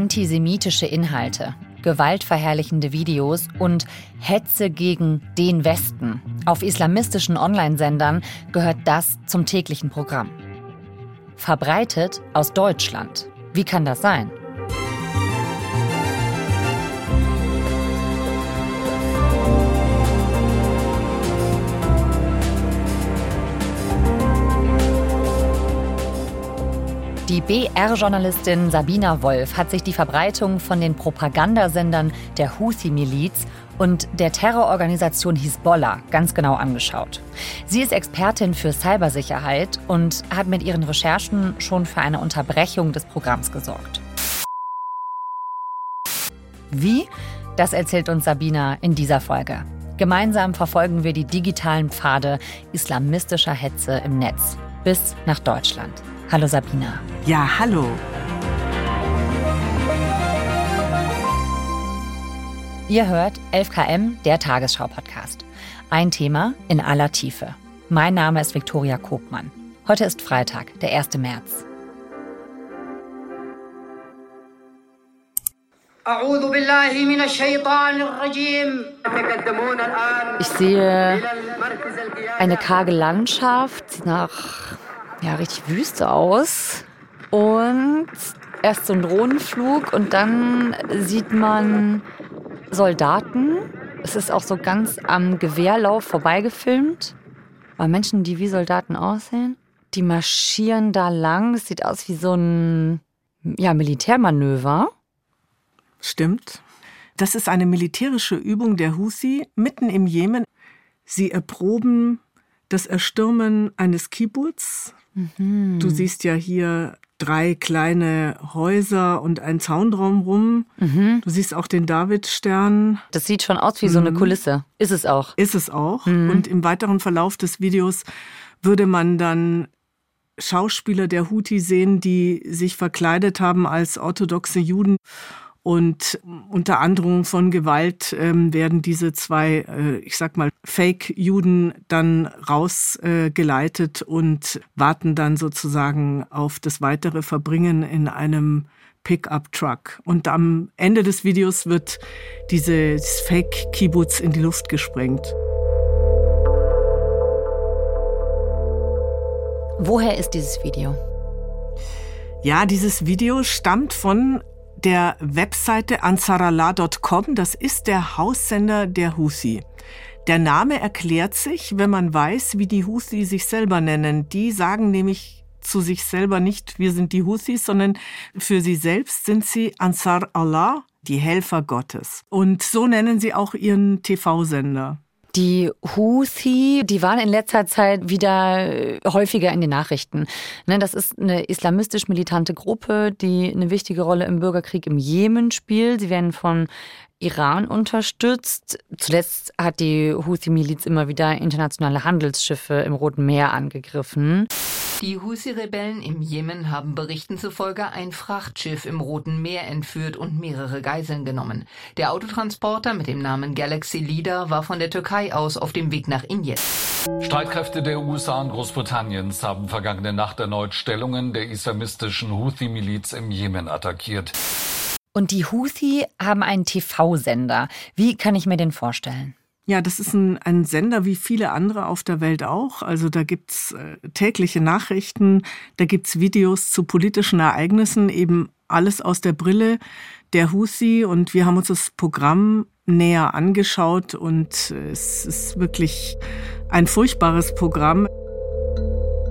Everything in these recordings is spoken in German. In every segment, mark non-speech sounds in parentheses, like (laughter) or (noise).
Antisemitische Inhalte, gewaltverherrlichende Videos und Hetze gegen den Westen. Auf islamistischen Online-Sendern gehört das zum täglichen Programm. Verbreitet aus Deutschland. Wie kann das sein? Die BR-Journalistin Sabina Wolf hat sich die Verbreitung von den Propagandasendern der Houthi-Miliz und der Terrororganisation Hisbollah ganz genau angeschaut. Sie ist Expertin für Cybersicherheit und hat mit ihren Recherchen schon für eine Unterbrechung des Programms gesorgt. Wie? Das erzählt uns Sabina in dieser Folge. Gemeinsam verfolgen wir die digitalen Pfade islamistischer Hetze im Netz bis nach Deutschland. Hallo Sabina. Ja, hallo. Ihr hört 11KM, der Tagesschau-Podcast. Ein Thema in aller Tiefe. Mein Name ist Viktoria Kobmann. Heute ist Freitag, der 1. März. Ich sehe eine karge Landschaft, nach ja, richtig Wüste aus. Und erst so ein Drohnenflug und dann sieht man Soldaten. Es ist auch so ganz am Gewehrlauf vorbeigefilmt. Weil Menschen, die wie Soldaten aussehen, die marschieren da lang. Es sieht aus wie so ein ja, Militärmanöver. Stimmt. Das ist eine militärische Übung der Husi mitten im Jemen. Sie erproben das Erstürmen eines Kibbutz, Mhm. Du siehst ja hier drei kleine Häuser und einen Zaun drumherum. Mhm. Du siehst auch den Davidstern. Das sieht schon aus wie so eine mhm. Kulisse. Ist es auch. Ist es auch. Mhm. Und im weiteren Verlauf des Videos würde man dann Schauspieler der Houthi sehen, die sich verkleidet haben als orthodoxe Juden und unter Androhung von Gewalt ähm, werden diese zwei, äh, ich sag mal, Fake-Juden dann rausgeleitet äh, und warten dann sozusagen auf das weitere Verbringen in einem Pickup-Truck. Und am Ende des Videos wird dieses Fake-Kibbutz in die Luft gesprengt. Woher ist dieses Video? Ja, dieses Video stammt von der Webseite ansarallah.com. Das ist der Haussender der Houthi. Der Name erklärt sich, wenn man weiß, wie die Houthi sich selber nennen. Die sagen nämlich zu sich selber nicht, wir sind die Houthis, sondern für sie selbst sind sie Ansar Allah, die Helfer Gottes. Und so nennen sie auch ihren TV-Sender. Die Houthi, die waren in letzter Zeit wieder äh, häufiger in den Nachrichten. Ne, das ist eine islamistisch militante Gruppe, die eine wichtige Rolle im Bürgerkrieg im Jemen spielt. Sie werden von Iran unterstützt. Zuletzt hat die Houthi-Miliz immer wieder internationale Handelsschiffe im Roten Meer angegriffen. Die Husi-Rebellen im Jemen haben Berichten zufolge ein Frachtschiff im Roten Meer entführt und mehrere Geiseln genommen. Der Autotransporter mit dem Namen Galaxy Leader war von der Türkei aus auf dem Weg nach Indien. Streitkräfte der USA und Großbritanniens haben vergangene Nacht erneut Stellungen der islamistischen Houthi-Miliz im Jemen attackiert. Und die Houthi haben einen TV-Sender. Wie kann ich mir den vorstellen? Ja, das ist ein, ein Sender wie viele andere auf der Welt auch. Also da gibt's äh, tägliche Nachrichten, da gibt's Videos zu politischen Ereignissen, eben alles aus der Brille der Husi. Und wir haben uns das Programm näher angeschaut und es ist wirklich ein furchtbares Programm.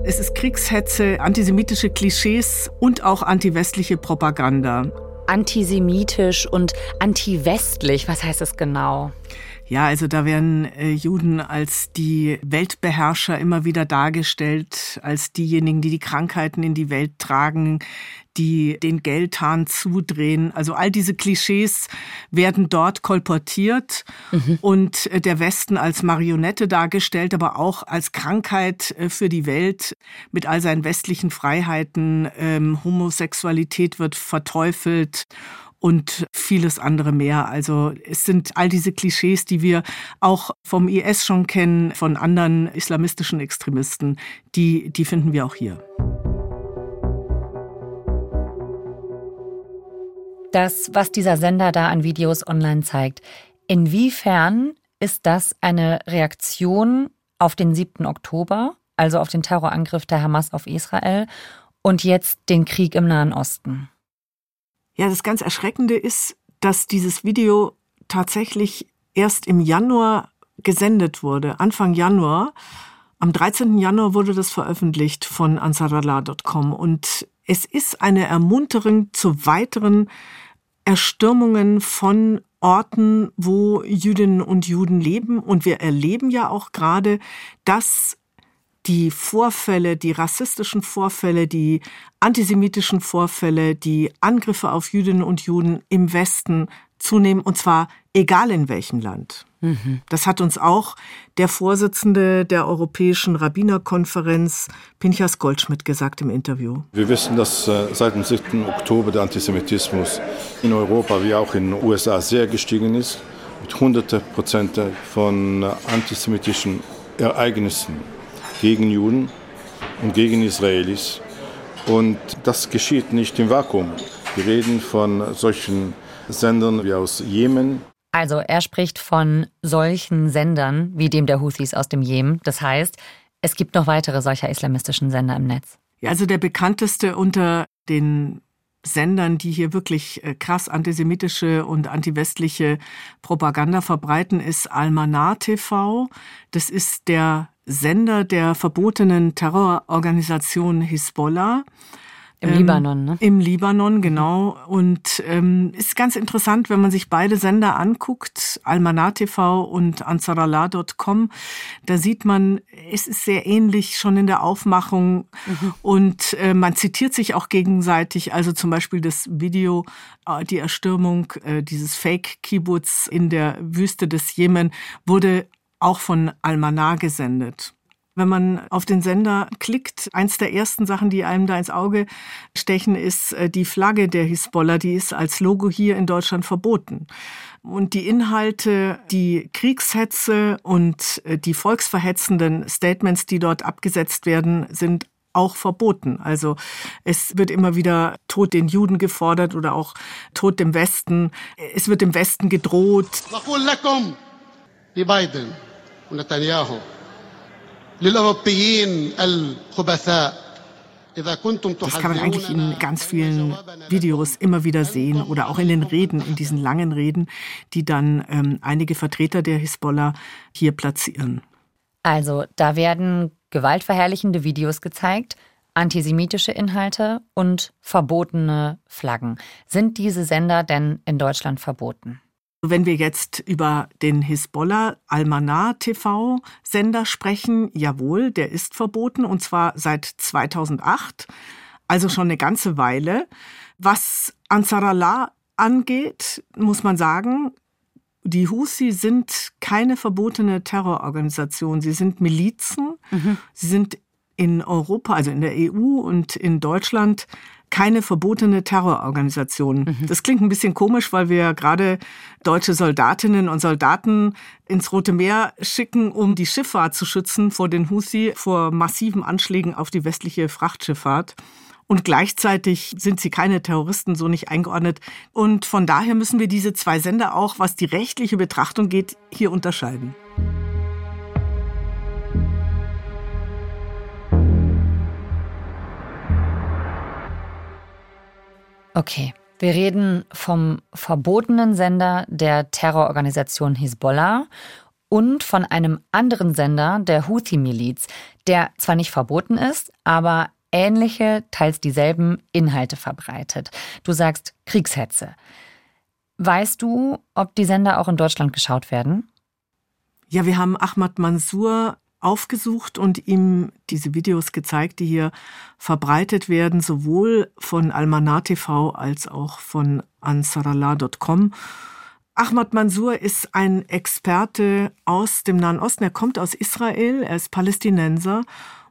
Es ist Kriegshetze, antisemitische Klischees und auch antiwestliche Propaganda. Antisemitisch und antiwestlich, was heißt das genau? Ja, also da werden äh, Juden als die Weltbeherrscher immer wieder dargestellt, als diejenigen, die die Krankheiten in die Welt tragen, die den Geldhahn zudrehen. Also all diese Klischees werden dort kolportiert mhm. und äh, der Westen als Marionette dargestellt, aber auch als Krankheit äh, für die Welt mit all seinen westlichen Freiheiten. Ähm, Homosexualität wird verteufelt und vieles andere mehr. Also es sind all diese Klischees, die wir auch vom IS schon kennen, von anderen islamistischen Extremisten, die, die finden wir auch hier. Das, was dieser Sender da an Videos online zeigt, inwiefern ist das eine Reaktion auf den 7. Oktober, also auf den Terrorangriff der Hamas auf Israel und jetzt den Krieg im Nahen Osten? Ja, das ganz Erschreckende ist, dass dieses Video tatsächlich erst im Januar gesendet wurde, Anfang Januar. Am 13. Januar wurde das veröffentlicht von ansarallah.com und es ist eine Ermunterung zu weiteren Erstürmungen von Orten, wo Jüdinnen und Juden leben. Und wir erleben ja auch gerade, dass die Vorfälle, die rassistischen Vorfälle, die antisemitischen Vorfälle, die Angriffe auf Jüdinnen und Juden im Westen zunehmen, und zwar egal in welchem Land. Mhm. Das hat uns auch der Vorsitzende der Europäischen Rabbinerkonferenz, Pinchas Goldschmidt, gesagt im Interview. Wir wissen, dass äh, seit dem 7. Oktober der Antisemitismus in Europa wie auch in den USA sehr gestiegen ist, mit hunderte Prozent von antisemitischen Ereignissen gegen Juden und gegen Israelis. Und das geschieht nicht im Vakuum. Wir reden von solchen Sendern wie aus Jemen. Also er spricht von solchen Sendern wie dem der Houthis aus dem Jemen. Das heißt, es gibt noch weitere solcher islamistischen Sender im Netz. Ja, also der bekannteste unter den Sendern, die hier wirklich äh, krass antisemitische und antiwestliche Propaganda verbreiten, ist Almanar TV. Das ist der Sender der verbotenen Terrororganisation Hisbollah. Im ähm, Libanon, ne? Im Libanon, genau. Und ähm, ist ganz interessant, wenn man sich beide Sender anguckt, Almanar TV und Ansarallah.com, da sieht man, es ist sehr ähnlich schon in der Aufmachung mhm. und äh, man zitiert sich auch gegenseitig. Also zum Beispiel das Video, äh, die Erstürmung äh, dieses Fake-Kibbutz in der Wüste des Jemen wurde auch von Almanar gesendet. Wenn man auf den Sender klickt, eins der ersten Sachen, die einem da ins Auge stechen, ist äh, die Flagge der Hisbollah. Die ist als Logo hier in Deutschland verboten. Und die Inhalte, die Kriegshetze und äh, die volksverhetzenden Statements, die dort abgesetzt werden, sind auch verboten. Also es wird immer wieder Tod den Juden gefordert oder auch Tod dem Westen. Es wird dem Westen gedroht. Biden und Netanyahu للأوروبيين الخبثاء das kann man eigentlich in ganz vielen Videos immer wieder sehen oder auch in den Reden, in diesen langen Reden, die dann ähm, einige Vertreter der Hisbollah hier platzieren. Also da werden gewaltverherrlichende Videos gezeigt, antisemitische Inhalte und verbotene Flaggen. Sind diese Sender denn in Deutschland verboten? Wenn wir jetzt über den Hisbollah Almanar TV Sender sprechen, jawohl, der ist verboten und zwar seit 2008, also schon eine ganze Weile. Was Ansarallah angeht, muss man sagen, die Husi sind keine verbotene Terrororganisation. Sie sind Milizen. Mhm. Sie sind in Europa, also in der EU und in Deutschland keine verbotene Terrororganisation. Mhm. Das klingt ein bisschen komisch, weil wir gerade deutsche Soldatinnen und Soldaten ins Rote Meer schicken, um die Schifffahrt zu schützen vor den Houthi, vor massiven Anschlägen auf die westliche Frachtschifffahrt. Und gleichzeitig sind sie keine Terroristen, so nicht eingeordnet. Und von daher müssen wir diese zwei Sender auch, was die rechtliche Betrachtung geht, hier unterscheiden. Okay, wir reden vom verbotenen Sender der Terrororganisation Hisbollah und von einem anderen Sender der Houthi-Miliz, der zwar nicht verboten ist, aber ähnliche, teils dieselben Inhalte verbreitet. Du sagst Kriegshetze. Weißt du, ob die Sender auch in Deutschland geschaut werden? Ja, wir haben Ahmad Mansour aufgesucht und ihm diese Videos gezeigt, die hier verbreitet werden, sowohl von Almanar TV als auch von ansarallah.com. Ahmad Mansour ist ein Experte aus dem Nahen Osten. Er kommt aus Israel, er ist Palästinenser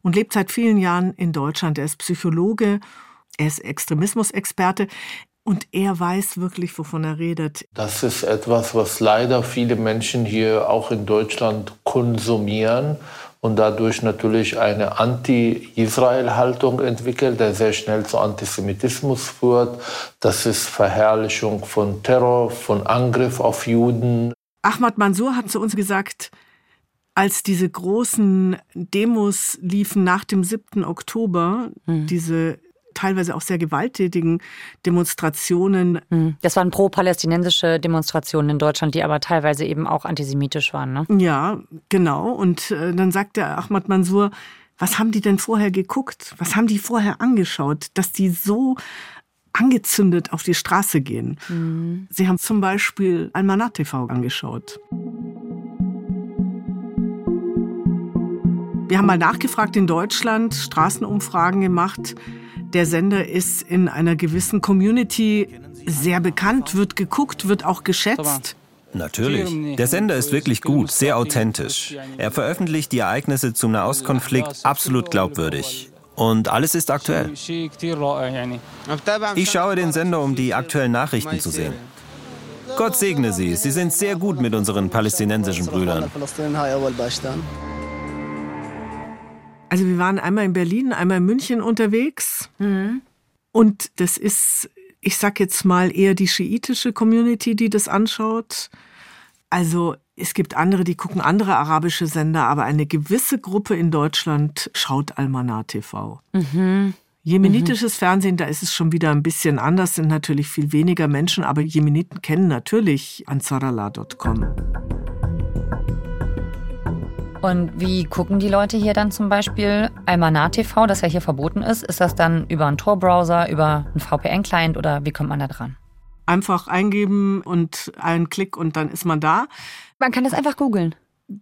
und lebt seit vielen Jahren in Deutschland. Er ist Psychologe, er ist Extremismusexperte. Und er weiß wirklich, wovon er redet. Das ist etwas, was leider viele Menschen hier auch in Deutschland konsumieren und dadurch natürlich eine Anti-Israel-Haltung entwickelt, der sehr schnell zu Antisemitismus führt. Das ist Verherrlichung von Terror, von Angriff auf Juden. Ahmad Mansour hat zu uns gesagt, als diese großen Demos liefen nach dem 7. Oktober, mhm. diese teilweise auch sehr gewalttätigen Demonstrationen. Mhm. Das waren pro-palästinensische Demonstrationen in Deutschland, die aber teilweise eben auch antisemitisch waren. Ne? Ja, genau. Und äh, dann sagt der Ahmad Mansour, was haben die denn vorher geguckt? Was haben die vorher angeschaut, dass die so angezündet auf die Straße gehen? Mhm. Sie haben zum Beispiel Almanat TV angeschaut. Wir haben mal nachgefragt in Deutschland, Straßenumfragen gemacht. Der Sender ist in einer gewissen Community sehr bekannt, wird geguckt, wird auch geschätzt. Natürlich. Der Sender ist wirklich gut, sehr authentisch. Er veröffentlicht die Ereignisse zum Nahostkonflikt absolut glaubwürdig. Und alles ist aktuell. Ich schaue den Sender, um die aktuellen Nachrichten zu sehen. Gott segne Sie. Sie sind sehr gut mit unseren palästinensischen Brüdern. Also wir waren einmal in Berlin, einmal in München unterwegs. Mhm. Und das ist, ich sag jetzt mal, eher die schiitische Community, die das anschaut. Also es gibt andere, die gucken andere arabische Sender, aber eine gewisse Gruppe in Deutschland schaut Almanar TV. Mhm. Jemenitisches mhm. Fernsehen, da ist es schon wieder ein bisschen anders, sind natürlich viel weniger Menschen, aber Jemeniten kennen natürlich ansarallah.com. Und wie gucken die Leute hier dann zum Beispiel Almanar TV, das ja hier verboten ist? Ist das dann über einen Tor-Browser, über einen VPN-Client oder wie kommt man da dran? Einfach eingeben und einen Klick und dann ist man da. Man kann das einfach googeln.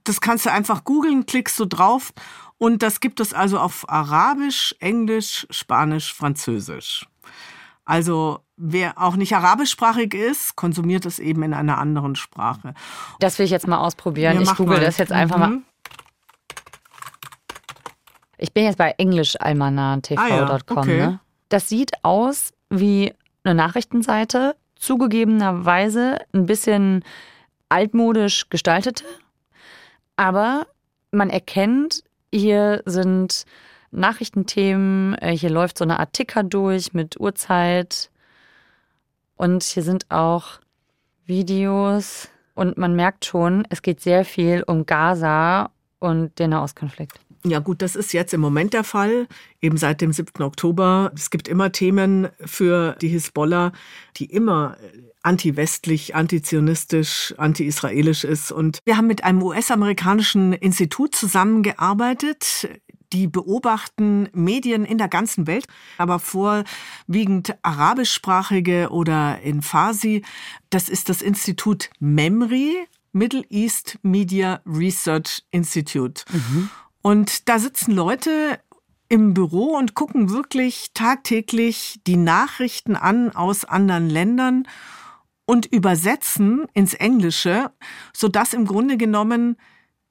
Das kannst du einfach googeln, klickst du drauf und das gibt es also auf Arabisch, Englisch, Spanisch, Französisch. Also wer auch nicht arabischsprachig ist, konsumiert es eben in einer anderen Sprache. Das will ich jetzt mal ausprobieren. Ja, ich google mal. das jetzt einfach mhm. mal. Ich bin jetzt bei englischalmanatv.com. Ah, ja. okay. ne? Das sieht aus wie eine Nachrichtenseite, zugegebenerweise ein bisschen altmodisch gestaltete, aber man erkennt, hier sind Nachrichtenthemen, äh, hier läuft so eine Art Ticker durch mit Uhrzeit und hier sind auch Videos und man merkt schon, es geht sehr viel um Gaza und den Nahostkonflikt. Ja gut, das ist jetzt im Moment der Fall, eben seit dem 7. Oktober. Es gibt immer Themen für die Hisbollah, die immer anti-westlich, antizionistisch, anti-israelisch ist. Und wir haben mit einem US-amerikanischen Institut zusammengearbeitet, die beobachten Medien in der ganzen Welt, aber vorwiegend arabischsprachige oder in Farsi. Das ist das Institut MEMRI, Middle East Media Research Institute. Mhm. Und da sitzen Leute im Büro und gucken wirklich tagtäglich die Nachrichten an aus anderen Ländern und übersetzen ins Englische, sodass im Grunde genommen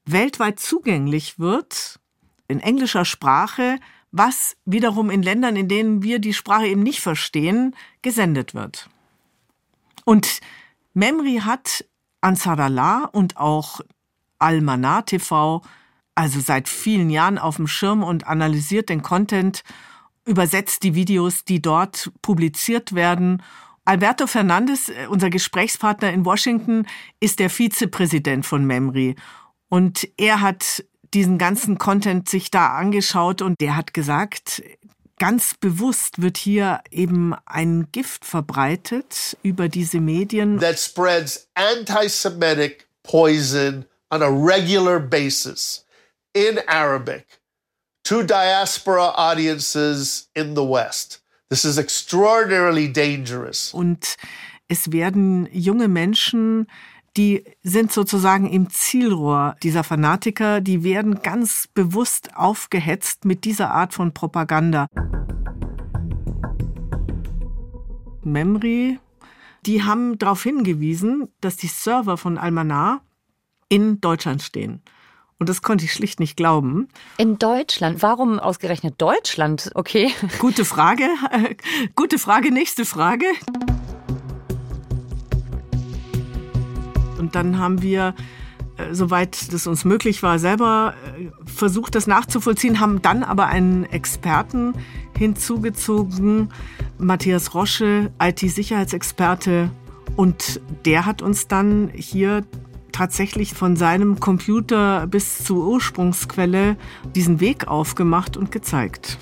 weltweit zugänglich wird, in englischer Sprache, was wiederum in Ländern, in denen wir die Sprache eben nicht verstehen, gesendet wird. Und Memri hat Ansar Allah und auch Al-Manar TV also seit vielen Jahren auf dem Schirm und analysiert den Content, übersetzt die Videos, die dort publiziert werden. Alberto Fernandes, äh, unser Gesprächspartner in Washington, ist der Vizepräsident von Memri. Und er hat diesen ganzen Content sich da angeschaut und der hat gesagt, ganz bewusst wird hier eben ein Gift verbreitet über diese Medien. That spreads anti-Semitic poison on a regular basis in Arabic to diaspora audiences in the West. This is extraordinarily dangerous. Und es werden junge Menschen, die sind sozusagen im Zielrohr dieser Fanatiker, die werden ganz bewusst aufgehetzt mit dieser Art von Propaganda. Memri, die haben darauf hingewiesen, dass die Server von Almanar in Deutschland stehen. Und das konnte ich schlicht nicht glauben. In Deutschland? Warum ausgerechnet Deutschland? Okay. Gute Frage. (laughs) Gute Frage. Nächste Frage. Und dann haben wir äh, soweit das uns möglich war, selber äh, versucht, das nachzuvollziehen, haben dann aber einen Experten hinzugezogen, Matthias Rosche, IT-Sicherheitsexperte. Und der hat uns dann hier tatsächlich von seinem Computer bis zur Ursprungsquelle diesen Weg aufgemacht und gezeigt.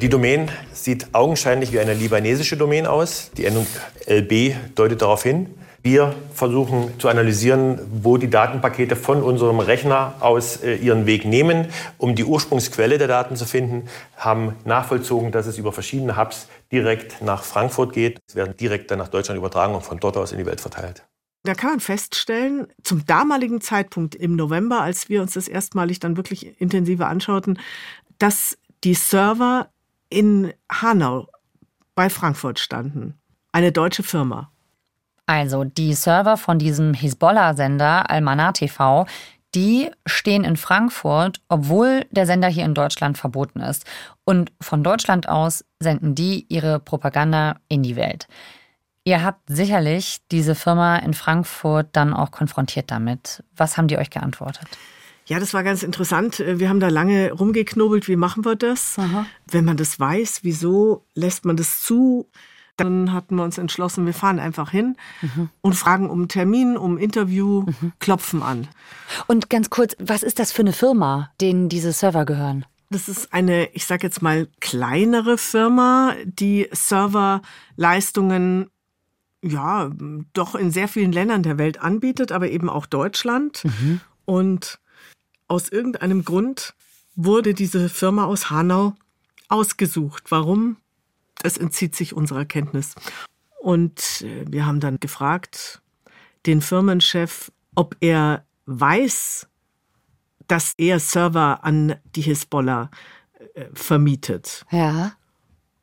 Die Domain sieht augenscheinlich wie eine libanesische Domain aus. Die Endung LB deutet darauf hin. Wir versuchen zu analysieren, wo die Datenpakete von unserem Rechner aus äh, ihren Weg nehmen, um die Ursprungsquelle der Daten zu finden, haben nachvollzogen, dass es über verschiedene Hubs direkt nach Frankfurt geht. Es werden direkt dann nach Deutschland übertragen und von dort aus in die Welt verteilt. Da kann man feststellen, zum damaligen Zeitpunkt im November, als wir uns das erstmalig dann wirklich intensiver anschauten, dass die Server in Hanau bei Frankfurt standen. Eine deutsche Firma. Also die Server von diesem Hisbollah-Sender Almanar TV, die stehen in Frankfurt, obwohl der Sender hier in Deutschland verboten ist. Und von Deutschland aus senden die ihre Propaganda in die Welt. Ihr habt sicherlich diese Firma in Frankfurt dann auch konfrontiert damit. Was haben die euch geantwortet? Ja, das war ganz interessant. Wir haben da lange rumgeknobelt, wie machen wir das? Aha. Wenn man das weiß, wieso lässt man das zu? Dann hatten wir uns entschlossen, wir fahren einfach hin mhm. und fragen um einen Termin, um ein Interview, mhm. klopfen an. Und ganz kurz, was ist das für eine Firma, denen diese Server gehören? Das ist eine, ich sage jetzt mal, kleinere Firma, die Serverleistungen ja, doch in sehr vielen Ländern der Welt anbietet, aber eben auch Deutschland. Mhm. Und aus irgendeinem Grund wurde diese Firma aus Hanau ausgesucht. Warum? Das entzieht sich unserer Kenntnis. Und äh, wir haben dann gefragt, den Firmenchef, ob er weiß, dass er Server an die Hisbollah äh, vermietet. Ja.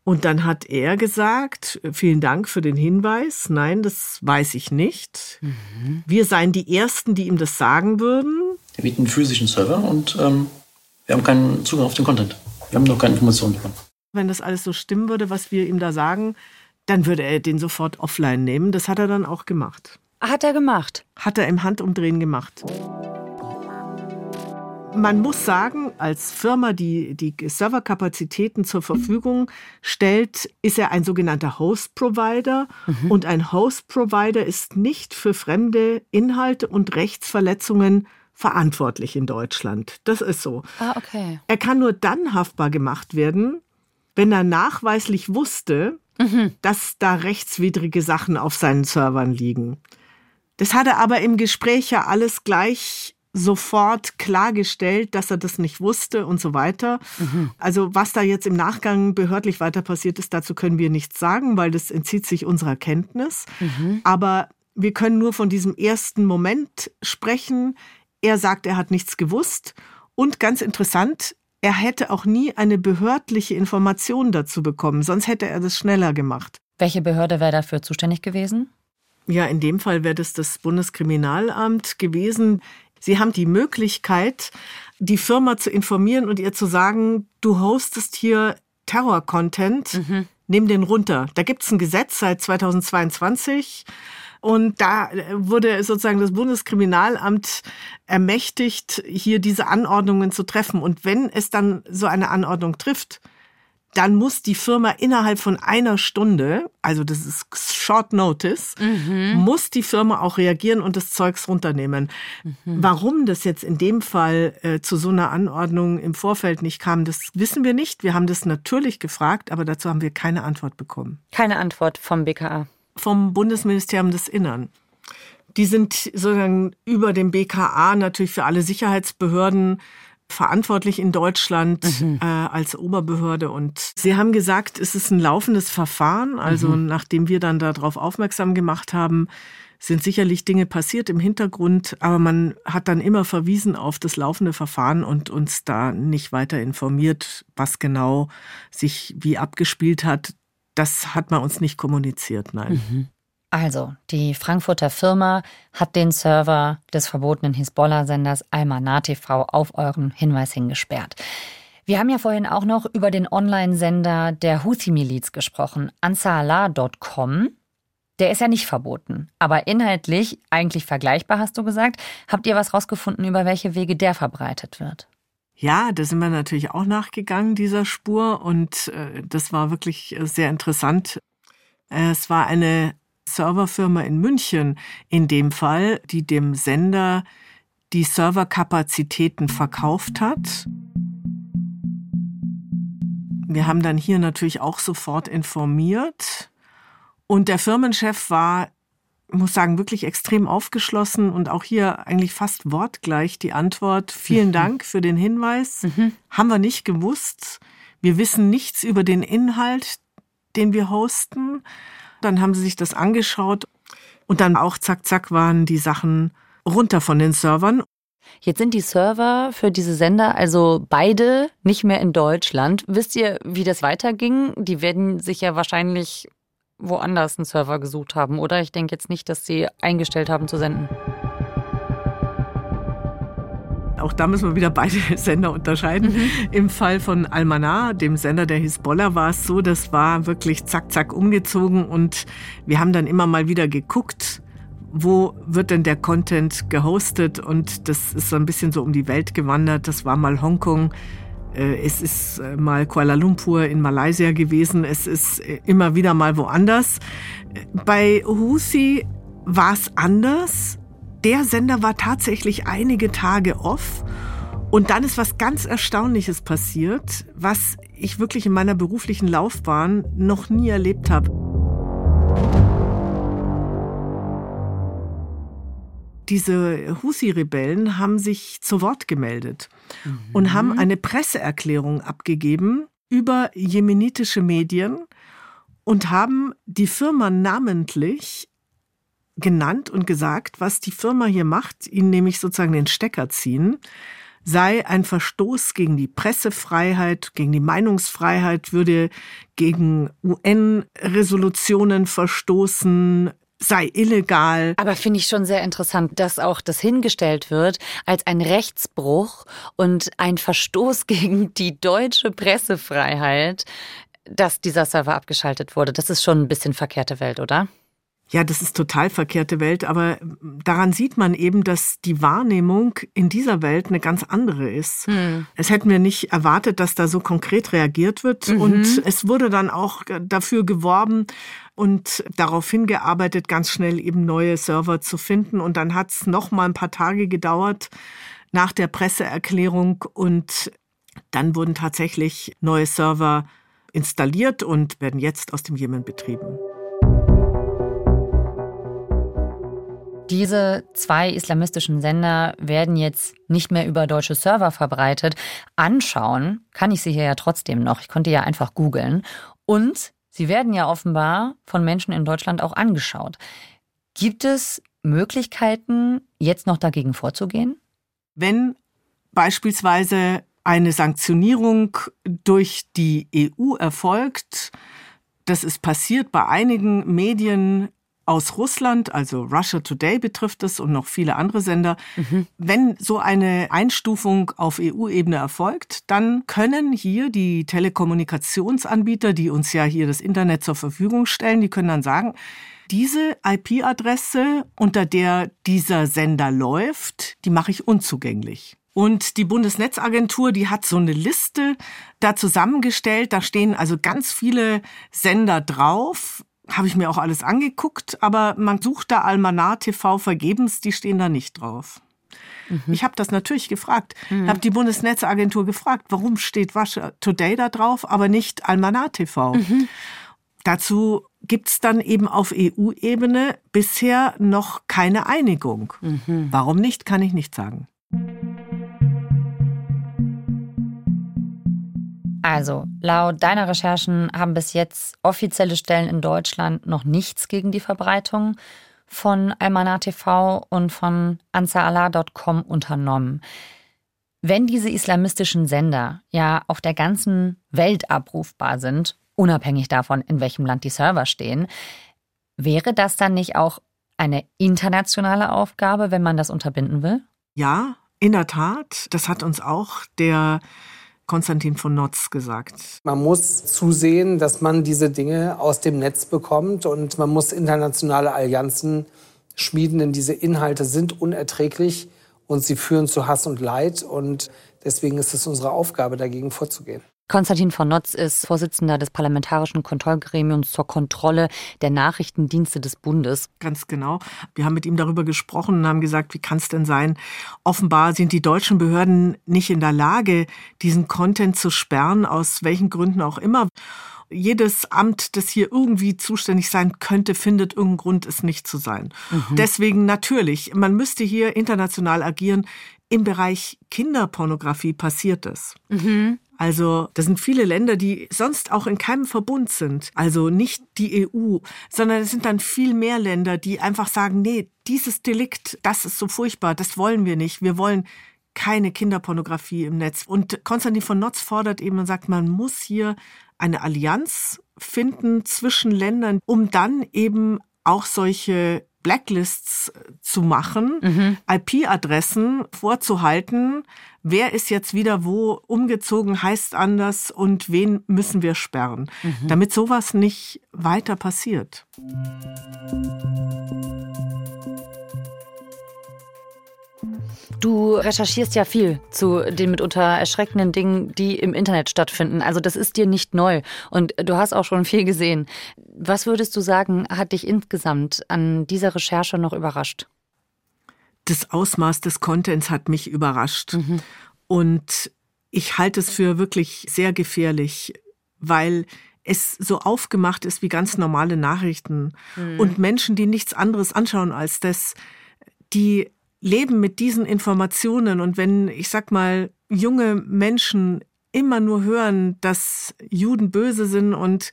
Und dann hat er gesagt, vielen Dank für den Hinweis. Nein, das weiß ich nicht. Mhm. Wir seien die Ersten, die ihm das sagen würden. Wir bieten einen physischen Server und ähm, wir haben keinen Zugang auf den Content. Wir haben noch keine Informationen davon. Wenn das alles so stimmen würde, was wir ihm da sagen, dann würde er den sofort offline nehmen. Das hat er dann auch gemacht. Hat er gemacht? Hat er im Handumdrehen gemacht. Man muss sagen, als Firma, die die Serverkapazitäten zur Verfügung stellt, ist er ein sogenannter Host Provider. Mhm. Und ein Host Provider ist nicht für fremde Inhalte und Rechtsverletzungen verantwortlich in Deutschland. Das ist so. Ah, okay. Er kann nur dann haftbar gemacht werden, wenn er nachweislich wusste, mhm. dass da rechtswidrige Sachen auf seinen Servern liegen. Das hat er aber im Gespräch ja alles gleich sofort klargestellt, dass er das nicht wusste und so weiter. Mhm. Also was da jetzt im Nachgang behördlich weiter passiert ist, dazu können wir nichts sagen, weil das entzieht sich unserer Kenntnis. Mhm. Aber wir können nur von diesem ersten Moment sprechen. Er sagt, er hat nichts gewusst. Und ganz interessant, er hätte auch nie eine behördliche Information dazu bekommen, sonst hätte er das schneller gemacht. Welche Behörde wäre dafür zuständig gewesen? Ja, in dem Fall wäre das das Bundeskriminalamt gewesen. Sie haben die Möglichkeit, die Firma zu informieren und ihr zu sagen, du hostest hier Terror-Content, mhm. nimm den runter. Da gibt es ein Gesetz seit 2022. Und da wurde sozusagen das Bundeskriminalamt ermächtigt, hier diese Anordnungen zu treffen. Und wenn es dann so eine Anordnung trifft, dann muss die Firma innerhalb von einer Stunde, also das ist Short Notice, mhm. muss die Firma auch reagieren und das Zeugs runternehmen. Mhm. Warum das jetzt in dem Fall äh, zu so einer Anordnung im Vorfeld nicht kam, das wissen wir nicht. Wir haben das natürlich gefragt, aber dazu haben wir keine Antwort bekommen. Keine Antwort vom BKA. Vom Bundesministerium des Innern. Die sind sozusagen über dem BKA natürlich für alle Sicherheitsbehörden verantwortlich in Deutschland mhm. äh, als Oberbehörde. Und Sie haben gesagt, es ist ein laufendes Verfahren. Also mhm. nachdem wir dann darauf aufmerksam gemacht haben, sind sicherlich Dinge passiert im Hintergrund, aber man hat dann immer verwiesen auf das laufende Verfahren und uns da nicht weiter informiert, was genau sich wie abgespielt hat. Das hat man uns nicht kommuniziert, nein. Mhm. Also, die Frankfurter Firma hat den Server des verbotenen Hisbollah-Senders Almanar TV auf euren Hinweis hingesperrt. Wir haben ja vorhin auch noch über den Online-Sender der Houthi-Miliz gesprochen, ansarallah.com. Der ist ja nicht verboten, aber inhaltlich eigentlich vergleichbar, hast du gesagt. Habt ihr was rausgefunden, über welche Wege der verbreitet wird? Ja, da sind wir natürlich auch nachgegangen, dieser Spur. Und äh, das war wirklich äh, sehr interessant. Äh, es war eine Serverfirma in München in dem Fall, die dem Sender die Serverkapazitäten verkauft hat. Wir haben dann hier natürlich auch sofort informiert. Und der Firmenchef war ich muss sagen, wirklich extrem aufgeschlossen und auch hier eigentlich fast wortgleich die Antwort. Vielen. (laughs) Dank für den Hinweis. Mhm. Haben wir nicht gewusst. Wir wissen nichts über den Inhalt, den wir hosten. Dann haben sie sich das angeschaut und dann auch zack, zack waren die Sachen runter von den Servern. Jetzt sind die Server für diese Sender also beide nicht mehr in Deutschland. Wisst ihr, wie das weiterging? Die werden sich ja wahrscheinlich woanders einen Server gesucht haben, oder? Ich denke jetzt nicht, dass sie eingestellt haben zu senden. Auch da müssen wir wieder beide (laughs) Sender unterscheiden. Mhm. Im Fall von Almanar, dem Sender der Hisbollah, war es so, das war wirklich zack, zack umgezogen und wir haben dann immer mal wieder geguckt, wo wird denn der Content gehostet und das ist so ein bisschen so um die Welt gewandert. Das war mal Hongkong, äh, es ist äh, mal Kuala Lumpur in Malaysia gewesen, es ist äh, immer wieder mal woanders. Bei Husi war es anders. Der Sender war tatsächlich einige Tage off. Und dann ist was ganz Erstaunliches passiert, was ich wirklich in meiner beruflichen Laufbahn noch nie erlebt habe. diese Husi-Rebellen haben sich zu Wort gemeldet mhm. und haben eine Presseerklärung abgegeben über jemenitische Medien und haben die Firma namentlich genannt und gesagt, was die Firma hier macht, ihnen nämlich sozusagen den Stecker ziehen, sei ein Verstoß gegen die Pressefreiheit, gegen die Meinungsfreiheit, würde gegen UN-Resolutionen verstoßen, sei illegal. Aber finde ich schon sehr interessant, dass auch das hingestellt wird als ein Rechtsbruch und ein Verstoß (laughs) gegen die deutsche Pressefreiheit, dass dieser Server abgeschaltet wurde. Das ist schon ein bisschen verkehrte Welt, oder? Ja, das ist total verkehrte Welt, aber daran sieht man eben, dass die Wahrnehmung in dieser Welt eine ganz andere ist. Hm. Es hätten wir nicht erwartet, dass da so konkret reagiert wird. Mhm. Und es wurde dann auch dafür geworben und darauf hingearbeitet, ganz schnell eben neue Server zu finden. Und dann hat es noch mal ein paar Tage gedauert nach der Presseerklärung und dann wurden tatsächlich neue Server installiert und werden jetzt aus dem Jemen betrieben. Diese zwei islamistischen Sender werden jetzt nicht mehr über deutsche Server verbreitet. Anschauen kann ich sie hier ja trotzdem noch. Ich konnte ja einfach googeln. Und sie werden ja offenbar von Menschen in Deutschland auch angeschaut. Gibt es Möglichkeiten, jetzt noch dagegen vorzugehen? Wenn beispielsweise eine Sanktionierung durch die EU erfolgt, das ist passiert bei einigen Medien aus Russland, also Russia Today betrifft es und noch viele andere Sender. Mhm. Wenn so eine Einstufung auf EU-Ebene erfolgt, dann können hier die Telekommunikationsanbieter, die uns ja hier das Internet zur Verfügung stellen, die können dann sagen, diese IP-Adresse, unter der dieser Sender läuft, die mache ich unzugänglich. Und die Bundesnetzagentur, die hat so eine Liste da zusammengestellt. Da stehen also ganz viele Sender drauf, habe ich mir auch alles angeguckt, aber man sucht da Almanar TV vergebens, die stehen da nicht drauf. Mhm. Ich habe das natürlich gefragt, mhm. habe die Bundesnetzagentur gefragt, warum steht Russia Today da drauf, aber nicht Almanar TV. Mhm. Dazu gibt's dann eben auf EU-Ebene bisher noch keine Einigung. Mhm. Warum nicht, kann ich nicht sagen. Also, laut deiner Recherchen haben bis jetzt offizielle Stellen in Deutschland noch nichts gegen die Verbreitung von Almanar TV und von Ansarallah.com unternommen. Wenn diese islamistischen Sender ja auf der ganzen Welt abrufbar sind, unabhängig davon, in welchem Land die Server stehen, wäre das dann nicht auch eine internationale Aufgabe, wenn man das unterbinden will? Ja, in der Tat. Das hat uns auch der Konstantin von Notz gesagt. Man muss zusehen, dass man diese Dinge aus dem Netz bekommt und man muss internationale Allianzen schmieden, denn diese Inhalte sind unerträglich und sie führen zu Hass und Leid und deswegen ist es unsere Aufgabe, dagegen vorzugehen. Konstantin von Notz ist Vorsitzender des Parlamentarischen Kontrollgremiums zur Kontrolle der Nachrichtendienste des Bundes. Ganz genau. Wir haben mit ihm darüber gesprochen und haben gesagt, wie kann es denn sein? Offenbar sind die deutschen Behörden nicht in der Lage, diesen Content zu sperren, aus welchen Gründen auch immer. Jedes Amt, das hier irgendwie zuständig sein könnte, findet irgendeinen Grund, es nicht zu sein. Mhm. Deswegen natürlich, man müsste hier international agieren. Im Bereich Kinderpornografie passiert es. Mhm. Also das sind viele Länder, die sonst auch in keinem Verbund sind. Also nicht die EU, sondern es sind dann viel mehr Länder, die einfach sagen, nee, dieses Delikt, das ist so furchtbar, das wollen wir nicht. Wir wollen keine Kinderpornografie im Netz. Und Konstantin von Notz fordert eben und sagt, man muss hier eine Allianz finden zwischen Ländern, um dann eben auch solche Blacklists zu machen, mhm. IP-Adressen vorzuhalten. Wer ist jetzt wieder wo umgezogen, heißt anders und wen müssen wir sperren, mhm. damit sowas nicht weiter passiert. Du recherchierst ja viel zu den mitunter erschreckenden Dingen, die im Internet stattfinden. Also das ist dir nicht neu und du hast auch schon viel gesehen. Was würdest du sagen, hat dich insgesamt an dieser Recherche noch überrascht? Das Ausmaß des Contents hat mich überrascht. Mhm. Und ich halte es für wirklich sehr gefährlich, weil es so aufgemacht ist wie ganz normale Nachrichten. Mhm. Und Menschen, die nichts anderes anschauen als das, die leben mit diesen Informationen. Und wenn, ich sag mal, junge Menschen immer nur hören, dass Juden böse sind und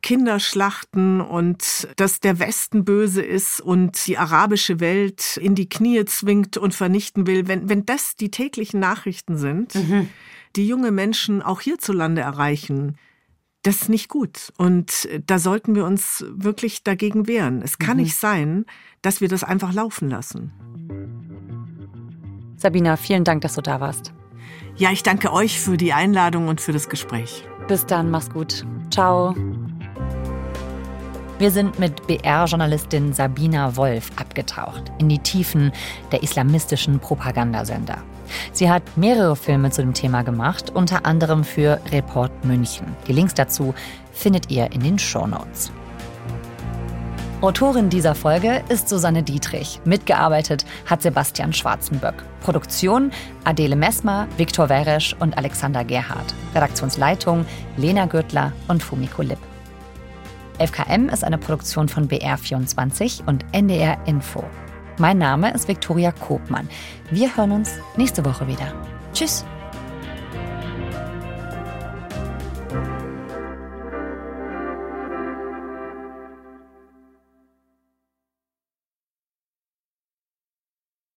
Kinder schlachten und dass der Westen böse ist und die arabische Welt in die Knie zwingt und vernichten will, wenn, wenn das die täglichen Nachrichten sind, mhm. die junge Menschen auch hierzulande erreichen, das ist nicht gut. Und da sollten wir uns wirklich dagegen wehren. Es kann mhm. nicht sein, dass wir das einfach laufen lassen. Sabina, vielen Dank, dass du da warst. Ja, ich danke euch für die Einladung und für das Gespräch. Bis dann, mach's gut. Ciao. Wir sind mit BR-Journalistin Sabina Wolf abgetaucht in die Tiefen der islamistischen Propagandasender. Sie hat mehrere Filme zu dem Thema gemacht, unter anderem für Report München. Die Links dazu findet ihr in den Show Notes. Autorin dieser Folge ist Susanne Dietrich. Mitgearbeitet hat Sebastian Schwarzenböck. Produktion Adele Messmer, Viktor Weresch und Alexander Gerhardt. Redaktionsleitung Lena Gürtler und Fumiko Lipp. FKM ist eine Produktion von BR24 und NDR Info. Mein Name ist Viktoria Kobmann. Wir hören uns nächste Woche wieder. Tschüss.